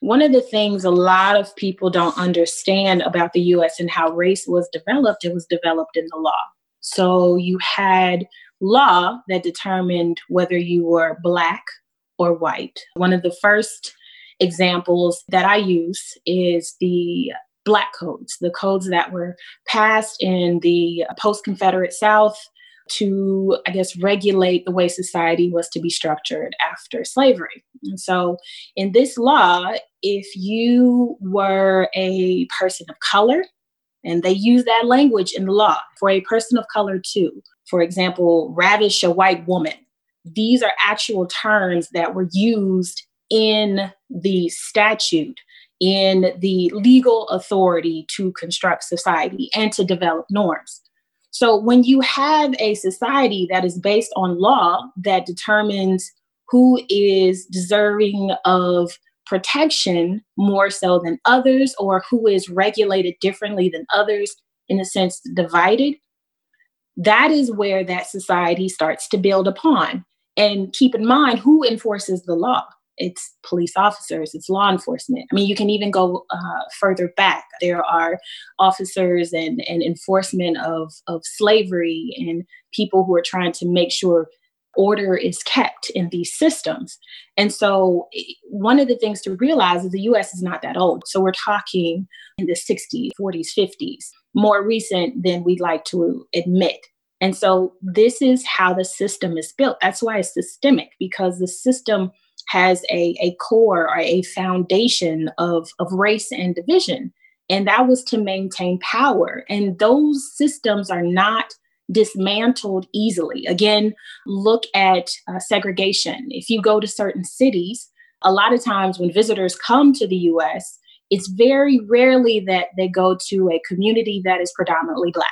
one of the things a lot of people don't understand about the US and how race was developed, it was developed in the law. So you had law that determined whether you were Black or white. One of the first examples that I use is the Black codes, the codes that were passed in the post Confederate South to, I guess, regulate the way society was to be structured after slavery. And so, in this law, if you were a person of color, and they use that language in the law for a person of color too. For example, ravish a white woman. These are actual terms that were used in the statute, in the legal authority to construct society and to develop norms. So when you have a society that is based on law that determines who is deserving of protection more so than others, or who is regulated differently than others, in a sense, divided, that is where that society starts to build upon. And keep in mind who enforces the law it's police officers, it's law enforcement. I mean, you can even go uh, further back. There are officers and, and enforcement of, of slavery and people who are trying to make sure order is kept in these systems. And so, one of the things to realize is the US is not that old. So, we're talking in the 60s, 40s, 50s, more recent than we'd like to admit. And so, this is how the system is built. That's why it's systemic, because the system has a, a core or a foundation of, of race and division. And that was to maintain power. And those systems are not dismantled easily. Again, look at uh, segregation. If you go to certain cities, a lot of times when visitors come to the US, it's very rarely that they go to a community that is predominantly Black,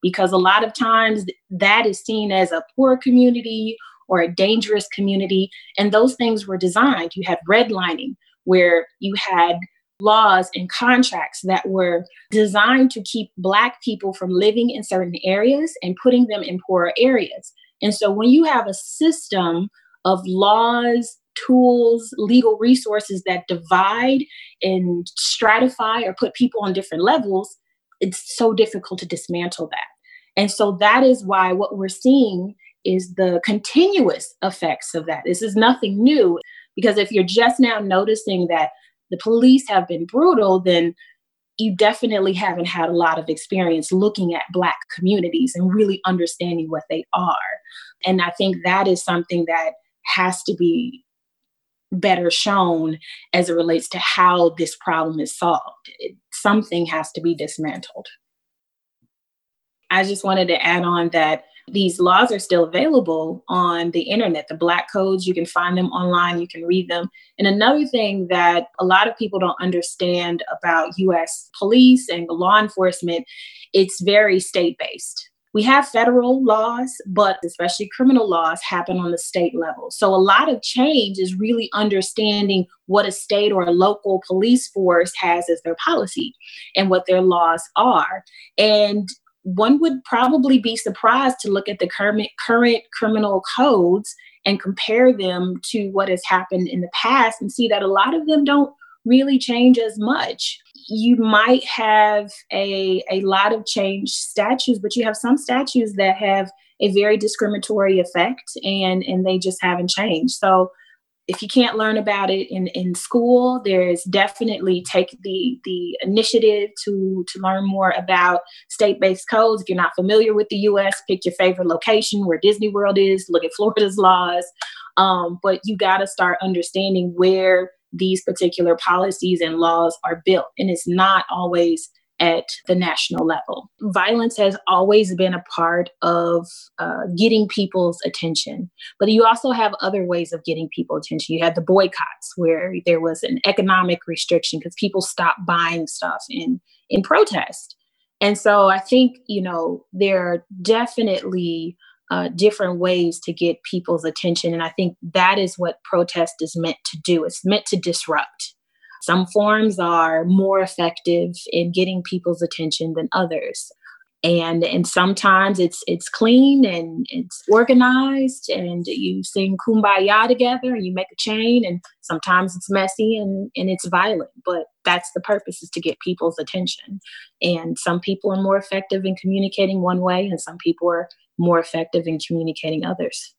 because a lot of times that is seen as a poor community or a dangerous community. And those things were designed. You had redlining, where you had laws and contracts that were designed to keep Black people from living in certain areas and putting them in poorer areas. And so when you have a system of laws, tools, legal resources that divide and stratify or put people on different levels, it's so difficult to dismantle that. And so that is why what we're seeing is the continuous effects of that. This is nothing new because if you're just now noticing that the police have been brutal, then you definitely haven't had a lot of experience looking at Black communities and really understanding what they are. And I think that is something that has to be better shown as it relates to how this problem is solved. It, something has to be dismantled. I just wanted to add on that these laws are still available on the internet. The black codes, you can find them online, you can read them. And another thing that a lot of people don't understand about US police and law enforcement, it's very state based. We have federal laws, but especially criminal laws happen on the state level. So a lot of change is really understanding what a state or a local police force has as their policy and what their laws are. And one would probably be surprised to look at the current, current criminal codes and compare them to what has happened in the past and see that a lot of them don't really change as much. You might have a, a lot of changed statutes, but you have some statutes that have a very discriminatory effect and, and they just haven't changed. So if you can't learn about it in, in school, there's definitely take the the initiative to to learn more about state-based codes. If you're not familiar with the U.S., pick your favorite location where Disney World is. Look at Florida's laws, um, but you got to start understanding where these particular policies and laws are built, and it's not always at the national level. Violence has always been a part of uh, getting people's attention, but you also have other ways of getting people attention. You had the boycotts where there was an economic restriction because people stopped buying stuff in in protest. And so I think you know there are definitely uh, different ways to get people's attention, and I think that is what protest is meant to do. It's meant to disrupt. Some forms are more effective in getting people's attention than others. and and sometimes it's it's clean and it's organized and you sing kumbaya together and you make a chain and sometimes it's messy and and it's violent but that's the purpose is to get people's attention and some people are more effective in communicating one way and some people are more effective in communicating others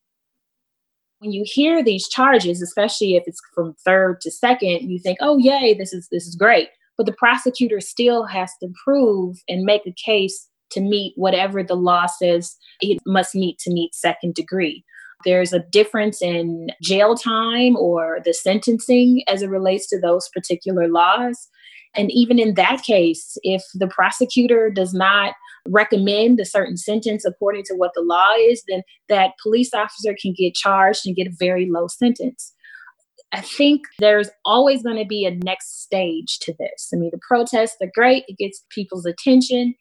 when you hear these charges especially if it's from third to second you think oh yay this is this is great but the prosecutor still has to prove and make a case to meet whatever the law says it must meet to meet second degree. There's a difference in jail time or the sentencing as it relates to those particular laws. And even in that case, if the prosecutor does not recommend a certain sentence according to what the law is, then that police officer can get charged and get a very low sentence. I think there's always going to be a next stage to this. I mean, the protests are great, it gets people's attention.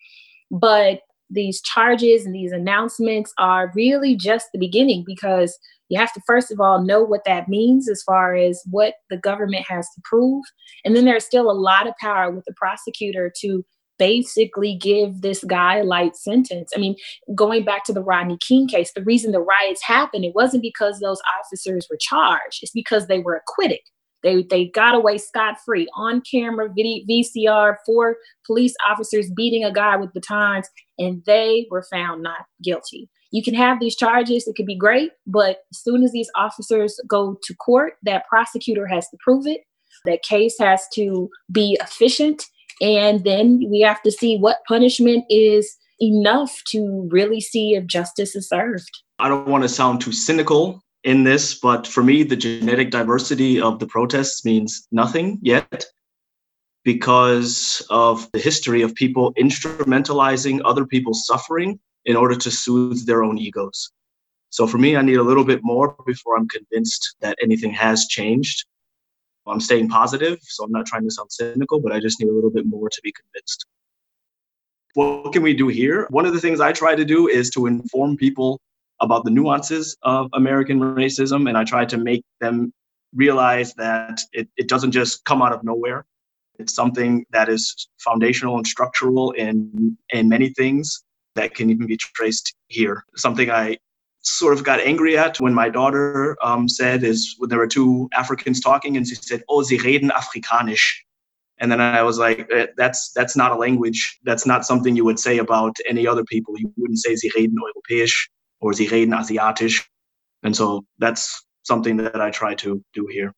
But these charges and these announcements are really just the beginning because you have to first of all know what that means as far as what the government has to prove. And then there's still a lot of power with the prosecutor to basically give this guy a light sentence. I mean going back to the rodney king case the reason the riots happened it wasn't because those officers were charged. It's because they were acquitted they they got away scot free on camera, video, VCR, four police officers beating a guy with batons, and they were found not guilty. You can have these charges; it could be great, but as soon as these officers go to court, that prosecutor has to prove it. That case has to be efficient, and then we have to see what punishment is enough to really see if justice is served. I don't want to sound too cynical in this, but for me, the genetic diversity of the protests means nothing yet because of the history of people instrumentalizing other people's suffering in order to soothe their own egos. So for me, I need a little bit more before I'm convinced that anything has changed. I'm staying positive, so I'm not trying to sound cynical, but I just need a little bit more to be convinced. What can we do here? One of the things I try to do is to inform people about the nuances of American racism, and I try to make them realize that it, it doesn't just come out of nowhere. It's something that is foundational and structural in in many things that can even be traced here. Something I sort of got angry at when my daughter um, said is when there were two Africans talking, and she said, "Oh, sie reden Afrikanisch." And then I was like, eh, "That's that's not a language. That's not something you would say about any other people. You wouldn't say sie reden Europäisch or sie reden Asiatisch. And so that's something that I try to do here.